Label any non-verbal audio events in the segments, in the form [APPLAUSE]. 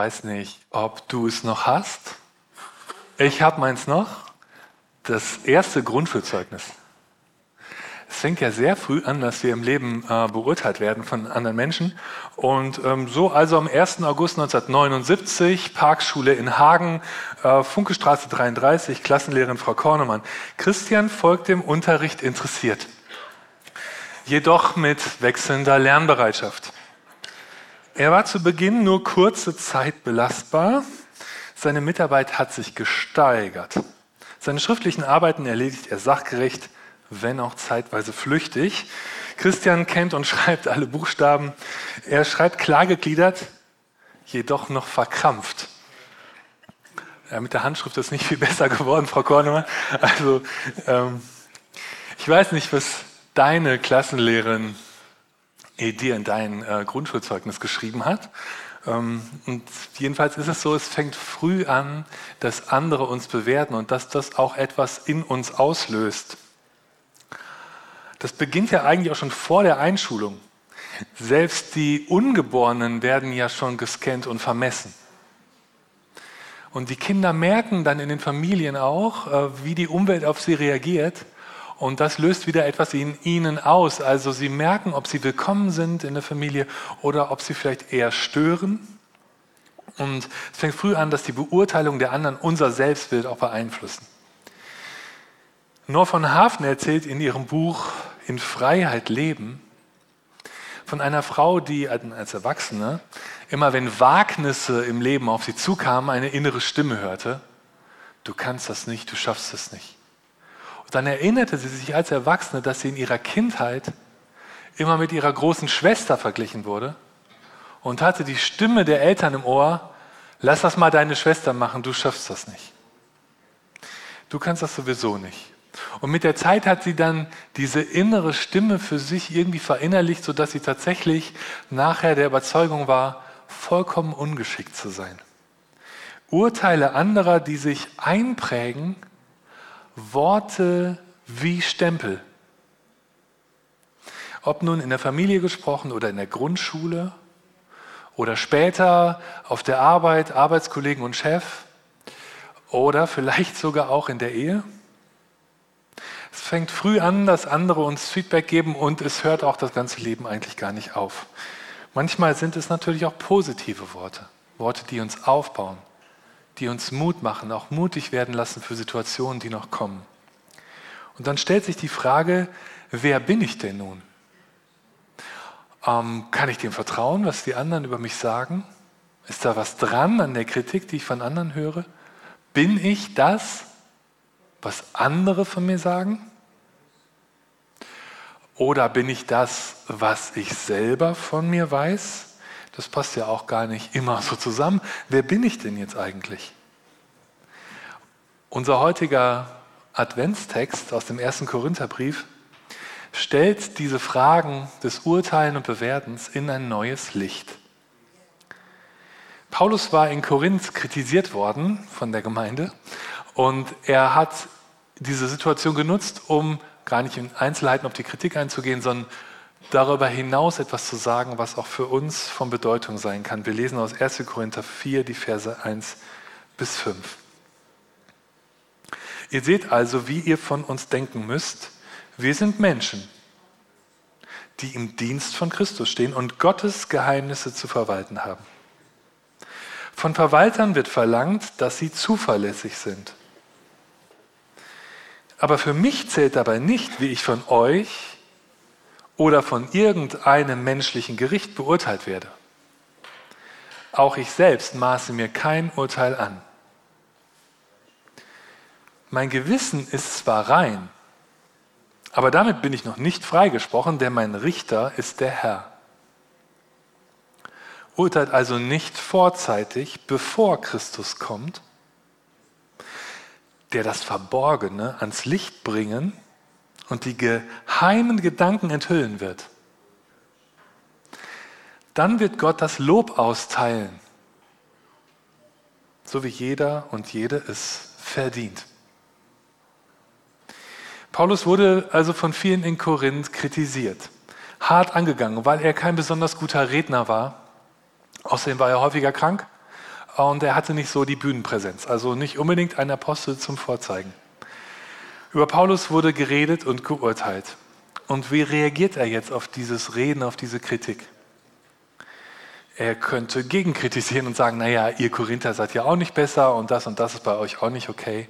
weiß nicht, ob du es noch hast. Ich habe meins noch. Das erste Grundschulzeugnis. Es fängt ja sehr früh an, dass wir im Leben äh, beurteilt werden von anderen Menschen. Und ähm, so also am 1. August 1979, Parkschule in Hagen, äh, Funkestraße 33, Klassenlehrerin Frau Kornemann. Christian folgt dem Unterricht interessiert, jedoch mit wechselnder Lernbereitschaft. Er war zu Beginn nur kurze Zeit belastbar. Seine Mitarbeit hat sich gesteigert. Seine schriftlichen Arbeiten erledigt er sachgerecht, wenn auch zeitweise flüchtig. Christian kennt und [LAUGHS] schreibt alle Buchstaben. Er schreibt klargegliedert, jedoch noch verkrampft. Ja, mit der Handschrift ist nicht viel besser geworden, Frau Kornemann. Also, ähm, ich weiß nicht, was deine Klassenlehrerin dir in dein äh, Grundschulzeugnis geschrieben hat. Ähm, und jedenfalls ist es so, es fängt früh an, dass andere uns bewerten und dass das auch etwas in uns auslöst. Das beginnt ja eigentlich auch schon vor der Einschulung. Selbst die Ungeborenen werden ja schon gescannt und vermessen. Und die Kinder merken dann in den Familien auch, äh, wie die Umwelt auf sie reagiert. Und das löst wieder etwas in ihnen aus. Also sie merken, ob sie willkommen sind in der Familie oder ob sie vielleicht eher stören. Und es fängt früh an, dass die Beurteilung der anderen unser Selbstbild auch beeinflussen. Nor von Hafen erzählt in ihrem Buch In Freiheit leben von einer Frau, die als Erwachsene immer wenn Wagnisse im Leben auf sie zukamen, eine innere Stimme hörte. Du kannst das nicht, du schaffst es nicht dann erinnerte sie sich als Erwachsene, dass sie in ihrer Kindheit immer mit ihrer großen Schwester verglichen wurde und hatte die Stimme der Eltern im Ohr, lass das mal deine Schwester machen, du schaffst das nicht. Du kannst das sowieso nicht. Und mit der Zeit hat sie dann diese innere Stimme für sich irgendwie verinnerlicht, sodass sie tatsächlich nachher der Überzeugung war, vollkommen ungeschickt zu sein. Urteile anderer, die sich einprägen, Worte wie Stempel. Ob nun in der Familie gesprochen oder in der Grundschule oder später auf der Arbeit, Arbeitskollegen und Chef oder vielleicht sogar auch in der Ehe. Es fängt früh an, dass andere uns Feedback geben und es hört auch das ganze Leben eigentlich gar nicht auf. Manchmal sind es natürlich auch positive Worte, Worte, die uns aufbauen, die uns Mut machen, auch mutig werden lassen für Situationen, die noch kommen. Und dann stellt sich die Frage, wer bin ich denn nun? Ähm, kann ich dem vertrauen, was die anderen über mich sagen? Ist da was dran an der Kritik, die ich von anderen höre? Bin ich das, was andere von mir sagen? Oder bin ich das, was ich selber von mir weiß? Das passt ja auch gar nicht immer so zusammen. Wer bin ich denn jetzt eigentlich? Unser heutiger Adventstext aus dem ersten Korintherbrief stellt diese Fragen des Urteilen und Bewertens in ein neues Licht. Paulus war in Korinth kritisiert worden von der Gemeinde und er hat diese Situation genutzt, um gar nicht in Einzelheiten auf die Kritik einzugehen, sondern darüber hinaus etwas zu sagen, was auch für uns von Bedeutung sein kann. Wir lesen aus 1. Korinther 4 die Verse 1 bis 5. Ihr seht also, wie ihr von uns denken müsst. Wir sind Menschen, die im Dienst von Christus stehen und Gottes Geheimnisse zu verwalten haben. Von Verwaltern wird verlangt, dass sie zuverlässig sind. Aber für mich zählt dabei nicht, wie ich von euch oder von irgendeinem menschlichen Gericht beurteilt werde. Auch ich selbst maße mir kein Urteil an. Mein Gewissen ist zwar rein, aber damit bin ich noch nicht freigesprochen, denn mein Richter ist der Herr. Urteilt also nicht vorzeitig, bevor Christus kommt, der das Verborgene ans Licht bringen und die geheimen Gedanken enthüllen wird. Dann wird Gott das Lob austeilen, so wie jeder und jede es verdient. Paulus wurde also von vielen in Korinth kritisiert, hart angegangen, weil er kein besonders guter Redner war. Außerdem war er häufiger krank und er hatte nicht so die Bühnenpräsenz, also nicht unbedingt ein Apostel zum Vorzeigen. Über Paulus wurde geredet und geurteilt. Und wie reagiert er jetzt auf dieses Reden, auf diese Kritik? Er könnte gegenkritisieren und sagen, naja, ihr Korinther seid ja auch nicht besser und das und das ist bei euch auch nicht okay.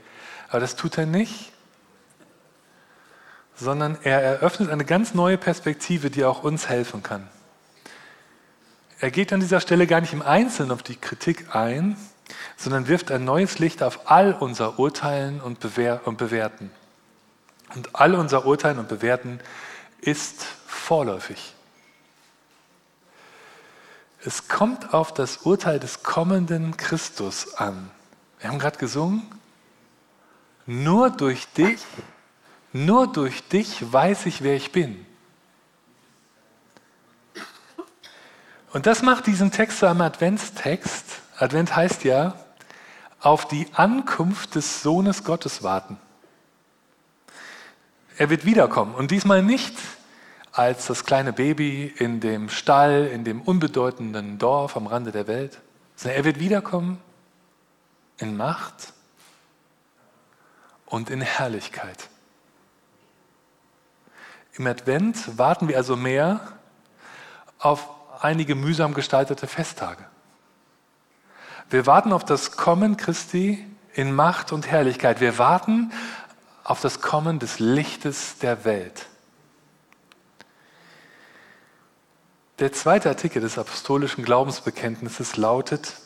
Aber das tut er nicht, sondern er eröffnet eine ganz neue Perspektive, die auch uns helfen kann. Er geht an dieser Stelle gar nicht im Einzelnen auf die Kritik ein, sondern wirft ein neues Licht auf all unser Urteilen und, Bewer und Bewerten. Und all unser Urteilen und Bewerten ist vorläufig. Es kommt auf das Urteil des kommenden Christus an. Wir haben gerade gesungen, nur durch dich, nur durch dich weiß ich, wer ich bin. Und das macht diesen Text zu einem Adventstext. Advent heißt ja, auf die Ankunft des Sohnes Gottes warten. Er wird wiederkommen und diesmal nicht als das kleine Baby in dem Stall, in dem unbedeutenden Dorf am Rande der Welt, sondern er wird wiederkommen in Macht und in Herrlichkeit. Im Advent warten wir also mehr auf einige mühsam gestaltete Festtage. Wir warten auf das Kommen Christi in Macht und Herrlichkeit. Wir warten auf das Kommen des Lichtes der Welt. Der zweite Artikel des apostolischen Glaubensbekenntnisses lautet,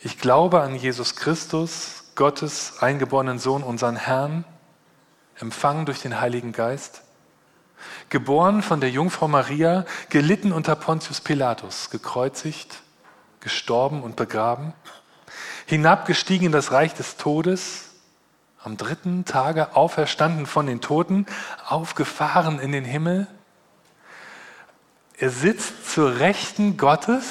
ich glaube an Jesus Christus, Gottes eingeborenen Sohn, unseren Herrn, empfangen durch den Heiligen Geist, geboren von der Jungfrau Maria, gelitten unter Pontius Pilatus, gekreuzigt, gestorben und begraben, hinabgestiegen in das Reich des Todes, am dritten Tage auferstanden von den Toten, aufgefahren in den Himmel. Er sitzt zur Rechten Gottes,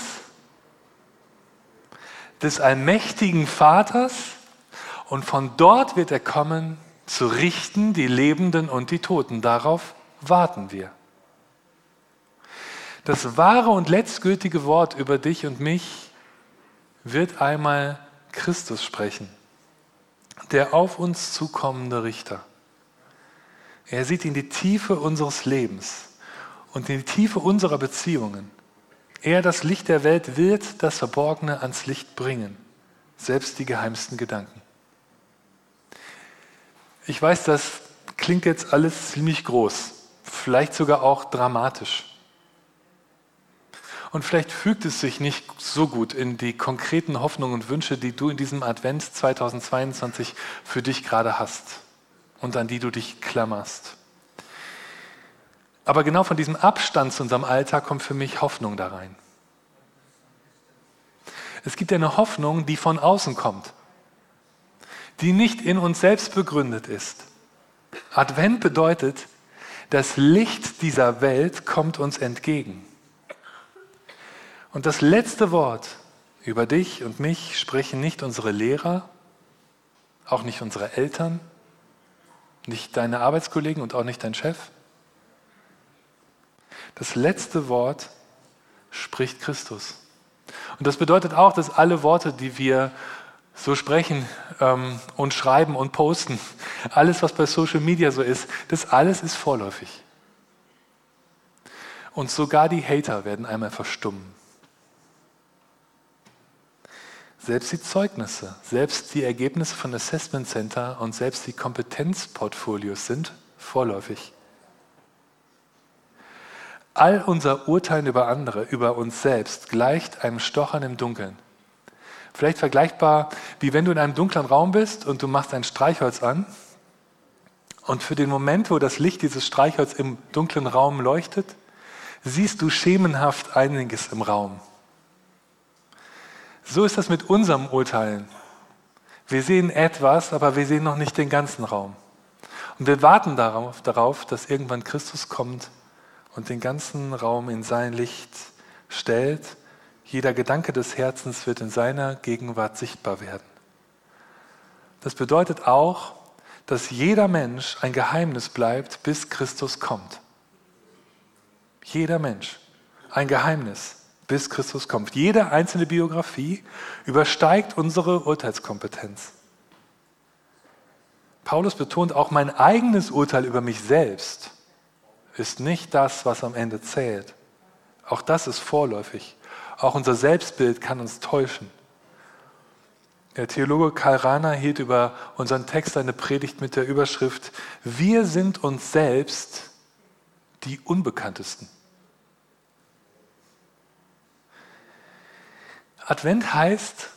des allmächtigen Vaters, und von dort wird er kommen, zu richten die Lebenden und die Toten. Darauf warten wir. Das wahre und letztgültige Wort über dich und mich wird einmal Christus sprechen, der auf uns zukommende Richter. Er sieht in die Tiefe unseres Lebens und in die Tiefe unserer Beziehungen. Er, das Licht der Welt, wird das Verborgene ans Licht bringen, selbst die geheimsten Gedanken. Ich weiß, das klingt jetzt alles ziemlich groß vielleicht sogar auch dramatisch. Und vielleicht fügt es sich nicht so gut in die konkreten Hoffnungen und Wünsche, die du in diesem Advent 2022 für dich gerade hast und an die du dich klammerst. Aber genau von diesem Abstand zu unserem Alltag kommt für mich Hoffnung da rein. Es gibt eine Hoffnung, die von außen kommt, die nicht in uns selbst begründet ist. Advent bedeutet, das Licht dieser Welt kommt uns entgegen. Und das letzte Wort über dich und mich sprechen nicht unsere Lehrer, auch nicht unsere Eltern, nicht deine Arbeitskollegen und auch nicht dein Chef. Das letzte Wort spricht Christus. Und das bedeutet auch, dass alle Worte, die wir so sprechen ähm, und schreiben und posten, alles, was bei Social Media so ist, das alles ist vorläufig. Und sogar die Hater werden einmal verstummen. Selbst die Zeugnisse, selbst die Ergebnisse von Assessment Center und selbst die Kompetenzportfolios sind vorläufig. All unser Urteilen über andere, über uns selbst, gleicht einem Stochern im Dunkeln. Vielleicht vergleichbar, wie wenn du in einem dunklen Raum bist und du machst ein Streichholz an und für den Moment, wo das Licht dieses Streichholz im dunklen Raum leuchtet, siehst du schemenhaft einiges im Raum. So ist das mit unserem Urteilen. Wir sehen etwas, aber wir sehen noch nicht den ganzen Raum. Und wir warten darauf, darauf, dass irgendwann Christus kommt und den ganzen Raum in sein Licht stellt jeder Gedanke des Herzens wird in seiner Gegenwart sichtbar werden. Das bedeutet auch, dass jeder Mensch ein Geheimnis bleibt, bis Christus kommt. Jeder Mensch ein Geheimnis, bis Christus kommt. Jede einzelne Biografie übersteigt unsere Urteilskompetenz. Paulus betont auch, mein eigenes Urteil über mich selbst ist nicht das, was am Ende zählt. Auch das ist vorläufig. Auch unser Selbstbild kann uns täuschen. Der Theologe Karl Rahner hielt über unseren Text eine Predigt mit der Überschrift Wir sind uns selbst die Unbekanntesten. Advent heißt,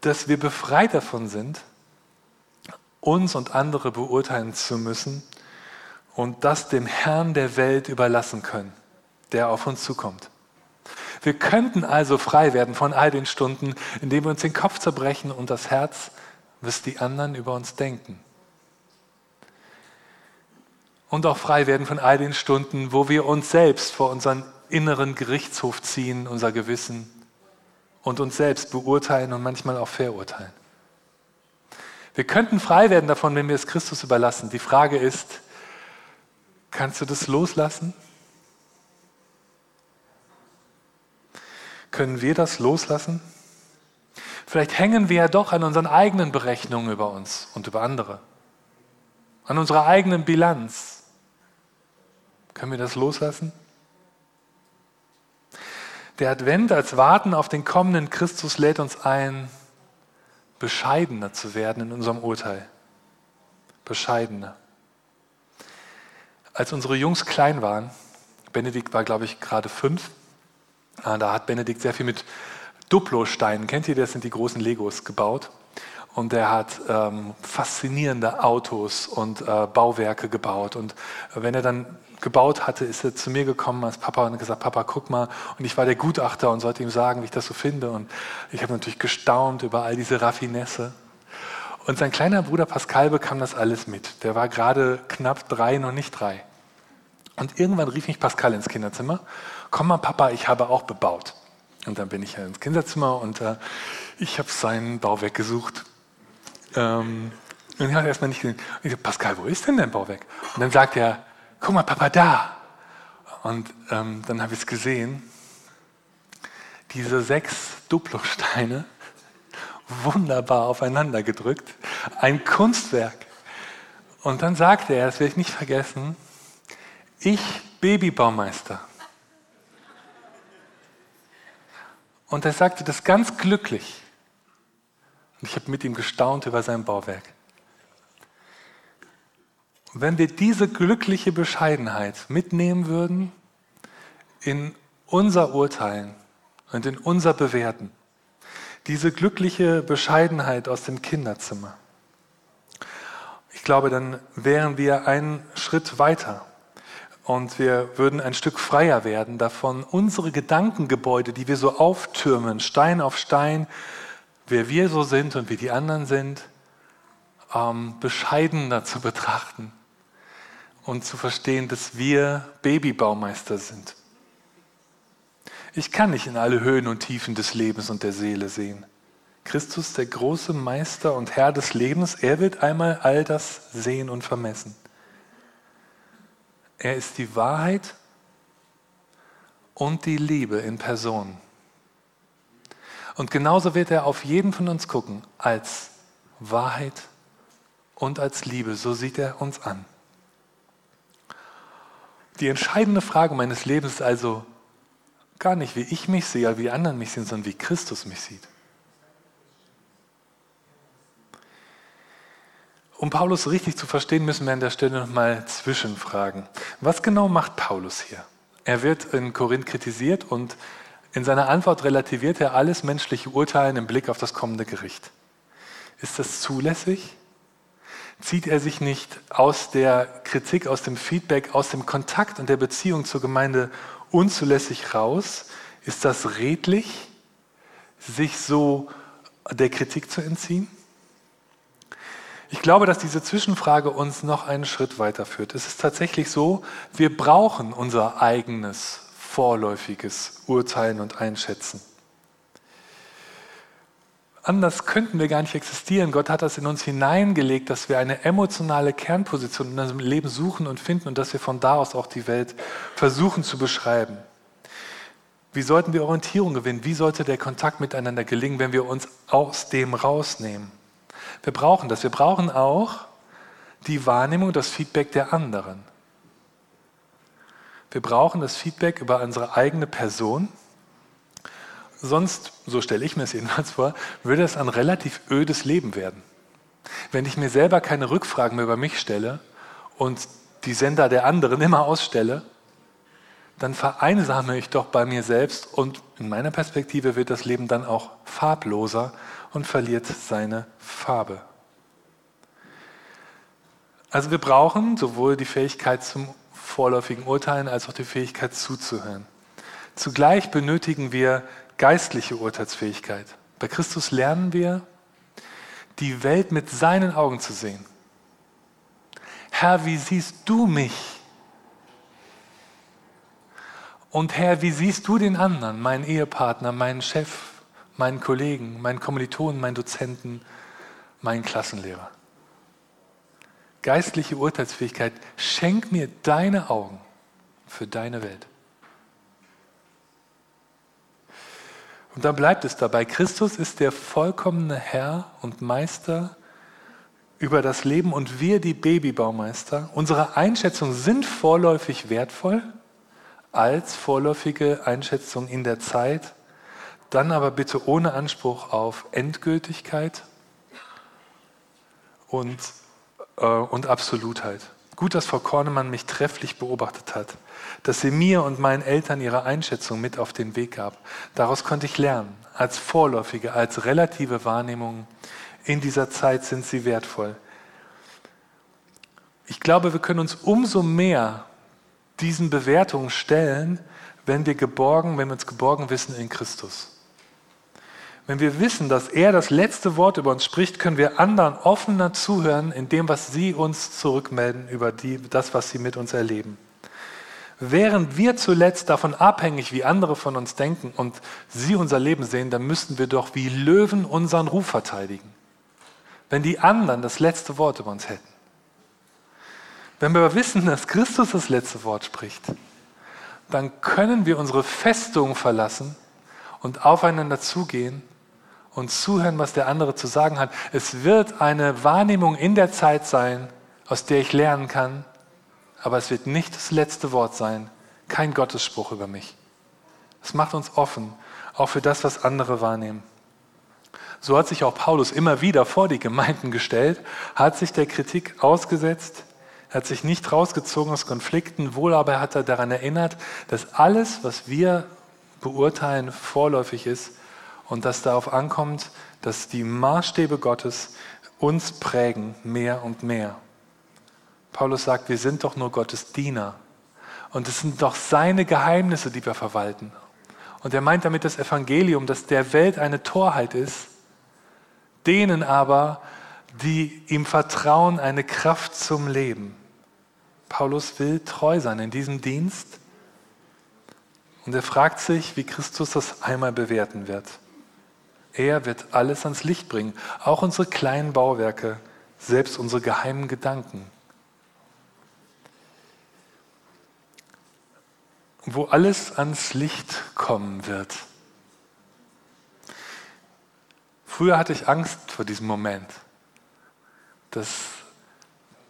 dass wir befreit davon sind, uns und andere beurteilen zu müssen und das dem Herrn der Welt überlassen können, der auf uns zukommt. Wir könnten also frei werden von all den Stunden, in denen wir uns den Kopf zerbrechen und das Herz, was die anderen über uns denken. Und auch frei werden von all den Stunden, wo wir uns selbst vor unseren inneren Gerichtshof ziehen, unser Gewissen, und uns selbst beurteilen und manchmal auch verurteilen. Wir könnten frei werden davon, wenn wir es Christus überlassen. Die Frage ist, kannst du das loslassen? Können wir das loslassen? Vielleicht hängen wir ja doch an unseren eigenen Berechnungen über uns und über andere, an unserer eigenen Bilanz. Können wir das loslassen? Der Advent als Warten auf den kommenden Christus lädt uns ein, bescheidener zu werden in unserem Urteil. Bescheidener. Als unsere Jungs klein waren, Benedikt war, glaube ich, gerade fünf, Ah, da hat Benedikt sehr viel mit Duplo-Steinen, kennt ihr das, sind die großen Legos gebaut. Und er hat ähm, faszinierende Autos und äh, Bauwerke gebaut. Und wenn er dann gebaut hatte, ist er zu mir gekommen als Papa und hat gesagt, Papa, guck mal. Und ich war der Gutachter und sollte ihm sagen, wie ich das so finde. Und ich habe natürlich gestaunt über all diese Raffinesse. Und sein kleiner Bruder Pascal bekam das alles mit. Der war gerade knapp drei, noch nicht drei. Und irgendwann rief mich Pascal ins Kinderzimmer komm mal Papa, ich habe auch bebaut. Und dann bin ich ins Kinderzimmer und äh, ich habe sein Bauwerk gesucht. Ähm, und ich habe erstmal nicht gesehen. Ich so, Pascal, wo ist denn dein Bauwerk? Und dann sagt er, guck mal Papa, da. Und ähm, dann habe ich es gesehen. Diese sechs Duplosteine, wunderbar aufeinander gedrückt. Ein Kunstwerk. Und dann sagte er, das werde ich nicht vergessen, ich Babybaumeister. Und er sagte das ganz glücklich. Und ich habe mit ihm gestaunt über sein Bauwerk. Wenn wir diese glückliche Bescheidenheit mitnehmen würden in unser Urteilen und in unser Bewerten, diese glückliche Bescheidenheit aus dem Kinderzimmer, ich glaube, dann wären wir einen Schritt weiter und wir würden ein Stück freier werden davon, unsere Gedankengebäude, die wir so auftürmen, Stein auf Stein, wer wir so sind und wie die anderen sind, ähm, bescheidener zu betrachten und zu verstehen, dass wir Babybaumeister sind. Ich kann nicht in alle Höhen und Tiefen des Lebens und der Seele sehen. Christus, der große Meister und Herr des Lebens, er wird einmal all das sehen und vermessen. Er ist die Wahrheit und die Liebe in Person. Und genauso wird er auf jeden von uns gucken, als Wahrheit und als Liebe. So sieht er uns an. Die entscheidende Frage meines Lebens ist also gar nicht, wie ich mich sehe, wie die anderen mich sehen, sondern wie Christus mich sieht. Um Paulus richtig zu verstehen, müssen wir an der Stelle nochmal zwischenfragen. Was genau macht Paulus hier? Er wird in Korinth kritisiert und in seiner Antwort relativiert er alles menschliche Urteilen im Blick auf das kommende Gericht. Ist das zulässig? Zieht er sich nicht aus der Kritik, aus dem Feedback, aus dem Kontakt und der Beziehung zur Gemeinde unzulässig raus? Ist das redlich, sich so der Kritik zu entziehen? Ich glaube, dass diese Zwischenfrage uns noch einen Schritt weiterführt. Es ist tatsächlich so, wir brauchen unser eigenes vorläufiges Urteilen und Einschätzen. Anders könnten wir gar nicht existieren. Gott hat das in uns hineingelegt, dass wir eine emotionale Kernposition in unserem Leben suchen und finden und dass wir von da aus auch die Welt versuchen zu beschreiben. Wie sollten wir Orientierung gewinnen? Wie sollte der Kontakt miteinander gelingen, wenn wir uns aus dem rausnehmen? Wir brauchen das. Wir brauchen auch die Wahrnehmung, das Feedback der anderen. Wir brauchen das Feedback über unsere eigene Person. Sonst, so stelle ich mir es jedenfalls vor, würde es ein relativ ödes Leben werden. Wenn ich mir selber keine Rückfragen mehr über mich stelle und die Sender der anderen immer ausstelle, dann vereinsame ich doch bei mir selbst und in meiner Perspektive wird das Leben dann auch farbloser und verliert seine Farbe. Also wir brauchen sowohl die Fähigkeit zum vorläufigen Urteilen als auch die Fähigkeit zuzuhören. Zugleich benötigen wir geistliche Urteilsfähigkeit. Bei Christus lernen wir, die Welt mit seinen Augen zu sehen. Herr, wie siehst du mich? Und Herr, wie siehst du den anderen, meinen Ehepartner, meinen Chef, meinen Kollegen, meinen Kommilitonen, meinen Dozenten, meinen Klassenlehrer? Geistliche Urteilsfähigkeit, schenk mir deine Augen für deine Welt. Und dann bleibt es dabei. Christus ist der vollkommene Herr und Meister über das Leben und wir die Babybaumeister. Unsere Einschätzungen sind vorläufig wertvoll als vorläufige Einschätzung in der Zeit, dann aber bitte ohne Anspruch auf Endgültigkeit und, äh, und Absolutheit. Gut, dass Frau Kornemann mich trefflich beobachtet hat, dass sie mir und meinen Eltern ihre Einschätzung mit auf den Weg gab. Daraus konnte ich lernen. Als vorläufige, als relative Wahrnehmung in dieser Zeit sind sie wertvoll. Ich glaube, wir können uns umso mehr diesen Bewertungen stellen, wenn wir geborgen, wenn wir uns geborgen wissen in Christus. Wenn wir wissen, dass er das letzte Wort über uns spricht, können wir anderen offener zuhören in dem, was sie uns zurückmelden über die, das, was sie mit uns erleben. Während wir zuletzt davon abhängig, wie andere von uns denken und sie unser Leben sehen, dann müssten wir doch wie Löwen unseren Ruf verteidigen. Wenn die anderen das letzte Wort über uns hätten. Wenn wir wissen, dass Christus das letzte Wort spricht, dann können wir unsere Festung verlassen und aufeinander zugehen und zuhören, was der andere zu sagen hat. Es wird eine Wahrnehmung in der Zeit sein, aus der ich lernen kann, aber es wird nicht das letzte Wort sein, kein Gottesspruch über mich. Es macht uns offen, auch für das, was andere wahrnehmen. So hat sich auch Paulus immer wieder vor die Gemeinden gestellt, hat sich der Kritik ausgesetzt, hat sich nicht rausgezogen aus Konflikten, wohl aber hat er daran erinnert, dass alles, was wir beurteilen, vorläufig ist und dass darauf ankommt, dass die Maßstäbe Gottes uns prägen mehr und mehr. Paulus sagt, wir sind doch nur Gottes Diener. Und es sind doch seine Geheimnisse, die wir verwalten. Und er meint damit das Evangelium, dass der Welt eine Torheit ist, denen aber, die ihm vertrauen, eine Kraft zum Leben. Paulus will treu sein in diesem Dienst und er fragt sich, wie Christus das einmal bewerten wird. Er wird alles ans Licht bringen, auch unsere kleinen Bauwerke, selbst unsere geheimen Gedanken. Wo alles ans Licht kommen wird. Früher hatte ich Angst vor diesem Moment, dass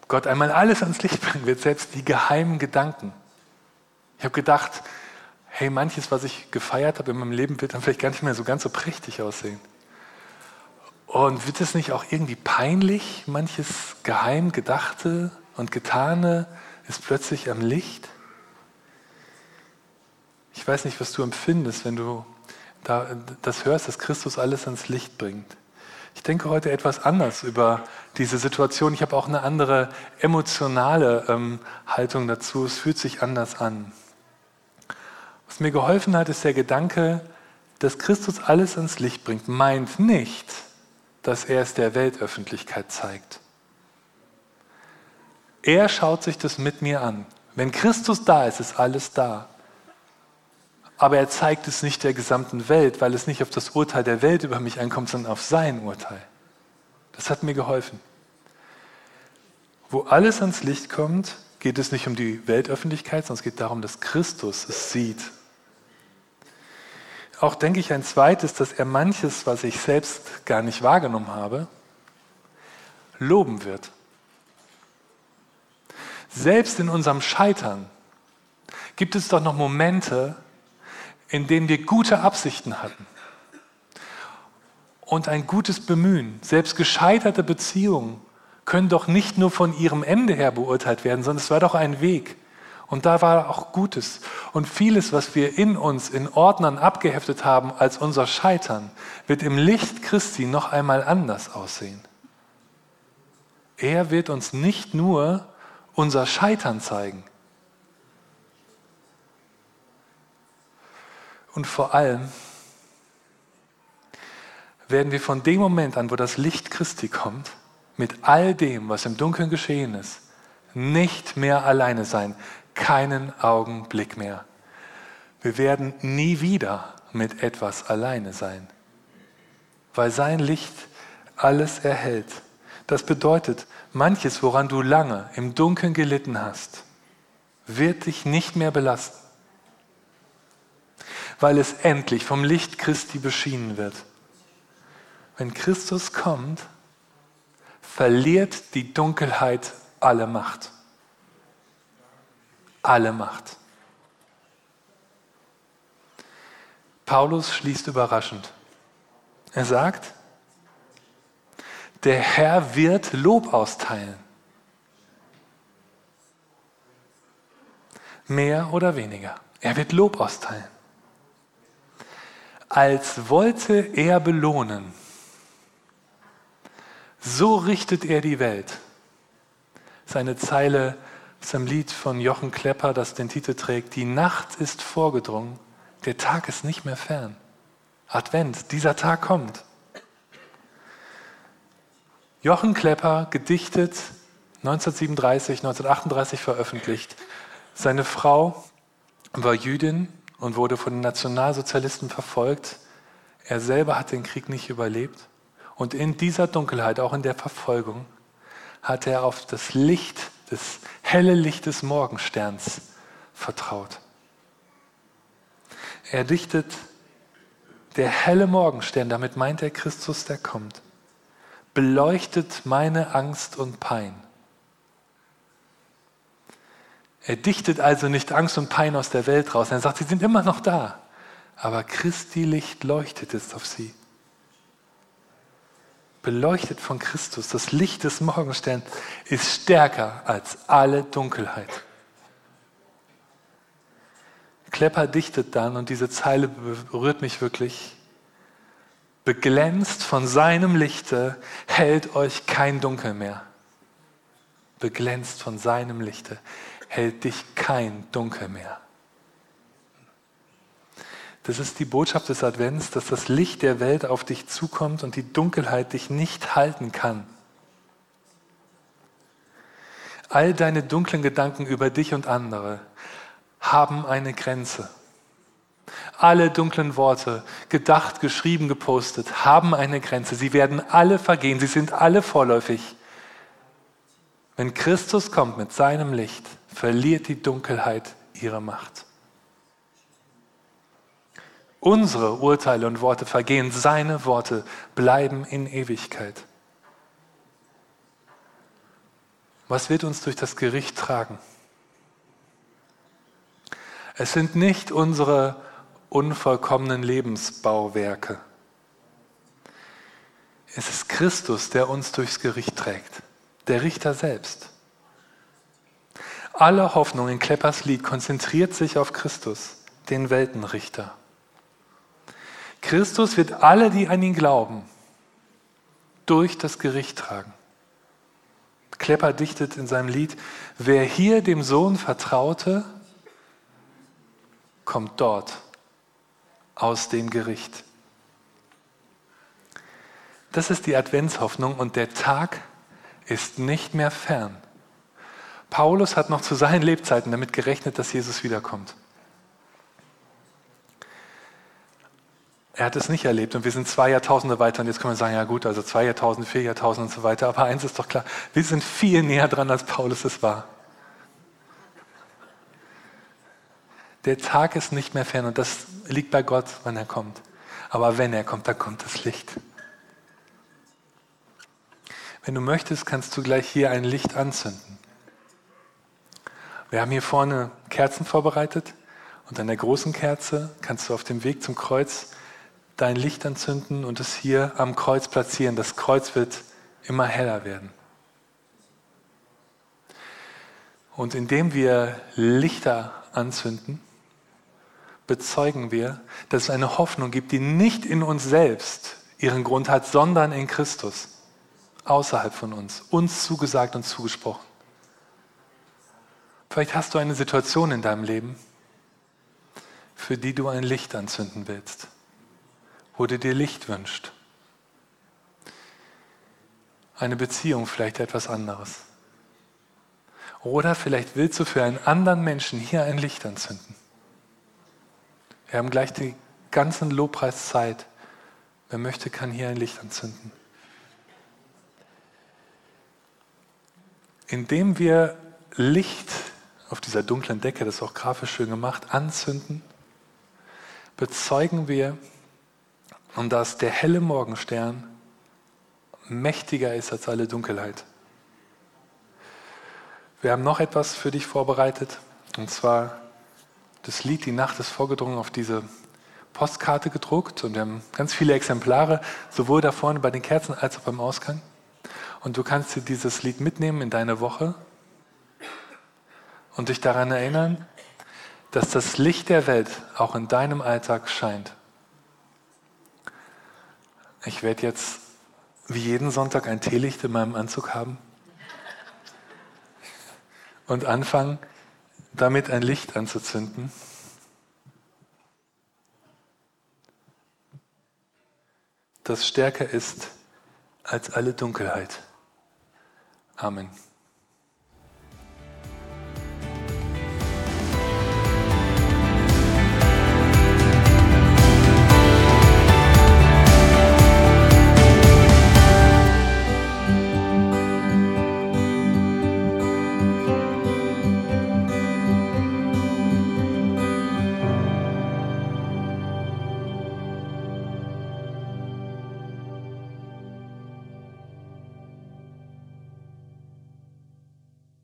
Gott einmal alles ans Licht bringen wird, selbst die geheimen Gedanken. Ich habe gedacht, hey, manches, was ich gefeiert habe in meinem Leben, wird dann vielleicht gar nicht mehr so ganz so prächtig aussehen. Und wird es nicht auch irgendwie peinlich, manches geheim Gedachte und Getane ist plötzlich am Licht? Ich weiß nicht, was du empfindest, wenn du das hörst, dass Christus alles ans Licht bringt. Ich denke heute etwas anders über diese Situation. Ich habe auch eine andere emotionale ähm, Haltung dazu. Es fühlt sich anders an. Was mir geholfen hat, ist der Gedanke, dass Christus alles ans Licht bringt, meint nicht, dass er es der Weltöffentlichkeit zeigt. Er schaut sich das mit mir an. Wenn Christus da ist, ist alles da. Aber er zeigt es nicht der gesamten Welt, weil es nicht auf das Urteil der Welt über mich ankommt, sondern auf sein Urteil. Das hat mir geholfen. Wo alles ans Licht kommt, geht es nicht um die Weltöffentlichkeit, sondern es geht darum, dass Christus es sieht. Auch denke ich ein zweites, dass er manches, was ich selbst gar nicht wahrgenommen habe, loben wird. Selbst in unserem Scheitern gibt es doch noch Momente, in denen wir gute Absichten hatten und ein gutes Bemühen. Selbst gescheiterte Beziehungen können doch nicht nur von ihrem Ende her beurteilt werden, sondern es war doch ein Weg. Und da war auch Gutes. Und vieles, was wir in uns in Ordnern abgeheftet haben als unser Scheitern, wird im Licht Christi noch einmal anders aussehen. Er wird uns nicht nur unser Scheitern zeigen. Und vor allem werden wir von dem Moment an, wo das Licht Christi kommt, mit all dem, was im Dunkeln geschehen ist, nicht mehr alleine sein, keinen Augenblick mehr. Wir werden nie wieder mit etwas alleine sein, weil sein Licht alles erhält. Das bedeutet, manches, woran du lange im Dunkeln gelitten hast, wird dich nicht mehr belasten, weil es endlich vom Licht Christi beschienen wird. Wenn Christus kommt, verliert die Dunkelheit alle Macht. Alle Macht. Paulus schließt überraschend. Er sagt, der Herr wird Lob austeilen. Mehr oder weniger. Er wird Lob austeilen. Als wollte er belohnen so richtet er die Welt. Seine Zeile aus einem Lied von Jochen Klepper, das den Titel trägt, Die Nacht ist vorgedrungen, der Tag ist nicht mehr fern. Advent, dieser Tag kommt. Jochen Klepper, gedichtet 1937, 1938 veröffentlicht. Seine Frau war Jüdin und wurde von den Nationalsozialisten verfolgt. Er selber hat den Krieg nicht überlebt. Und in dieser Dunkelheit, auch in der Verfolgung, hat er auf das Licht, das helle Licht des Morgensterns vertraut. Er dichtet, der helle Morgenstern, damit meint er Christus, der kommt, beleuchtet meine Angst und Pein. Er dichtet also nicht Angst und Pein aus der Welt raus. Er sagt, sie sind immer noch da. Aber Christi Licht leuchtet jetzt auf sie beleuchtet von Christus, das Licht des Morgensterns, ist stärker als alle Dunkelheit. Klepper dichtet dann, und diese Zeile berührt mich wirklich, beglänzt von seinem Lichte hält euch kein Dunkel mehr. Beglänzt von seinem Lichte hält dich kein Dunkel mehr. Das ist die Botschaft des Advents, dass das Licht der Welt auf dich zukommt und die Dunkelheit dich nicht halten kann. All deine dunklen Gedanken über dich und andere haben eine Grenze. Alle dunklen Worte, gedacht, geschrieben, gepostet, haben eine Grenze. Sie werden alle vergehen, sie sind alle vorläufig. Wenn Christus kommt mit seinem Licht, verliert die Dunkelheit ihre Macht. Unsere Urteile und Worte vergehen, seine Worte bleiben in Ewigkeit. Was wird uns durch das Gericht tragen? Es sind nicht unsere unvollkommenen Lebensbauwerke. Es ist Christus, der uns durchs Gericht trägt, der Richter selbst. Alle Hoffnung in Kleppers Lied konzentriert sich auf Christus, den Weltenrichter. Christus wird alle, die an ihn glauben, durch das Gericht tragen. Klepper dichtet in seinem Lied, wer hier dem Sohn vertraute, kommt dort aus dem Gericht. Das ist die Adventshoffnung und der Tag ist nicht mehr fern. Paulus hat noch zu seinen Lebzeiten damit gerechnet, dass Jesus wiederkommt. Er hat es nicht erlebt und wir sind zwei Jahrtausende weiter und jetzt können wir sagen, ja gut, also zwei Jahrtausende, vier Jahrtausende und so weiter. Aber eins ist doch klar, wir sind viel näher dran, als Paulus es war. Der Tag ist nicht mehr fern und das liegt bei Gott, wann er kommt. Aber wenn er kommt, dann kommt das Licht. Wenn du möchtest, kannst du gleich hier ein Licht anzünden. Wir haben hier vorne Kerzen vorbereitet und an der großen Kerze kannst du auf dem Weg zum Kreuz dein Licht anzünden und es hier am Kreuz platzieren. Das Kreuz wird immer heller werden. Und indem wir Lichter anzünden, bezeugen wir, dass es eine Hoffnung gibt, die nicht in uns selbst ihren Grund hat, sondern in Christus, außerhalb von uns, uns zugesagt und zugesprochen. Vielleicht hast du eine Situation in deinem Leben, für die du ein Licht anzünden willst, wo du dir Licht wünscht. Eine Beziehung, vielleicht etwas anderes. Oder vielleicht willst du für einen anderen Menschen hier ein Licht anzünden. Wir haben gleich die ganzen Lobpreiszeit. Wer möchte, kann hier ein Licht anzünden. Indem wir Licht auf dieser dunklen Decke, das ist auch grafisch schön gemacht, anzünden, bezeugen wir, und dass der helle Morgenstern mächtiger ist als alle Dunkelheit. Wir haben noch etwas für dich vorbereitet, und zwar das Lied Die Nacht ist vorgedrungen auf diese Postkarte gedruckt und wir haben ganz viele Exemplare, sowohl da vorne bei den Kerzen als auch beim Ausgang. Und du kannst dir dieses Lied mitnehmen in deine Woche und dich daran erinnern, dass das Licht der Welt auch in deinem Alltag scheint. Ich werde jetzt wie jeden Sonntag ein Teelicht in meinem Anzug haben und anfangen, damit ein Licht anzuzünden. das stärker ist als alle Dunkelheit. Amen.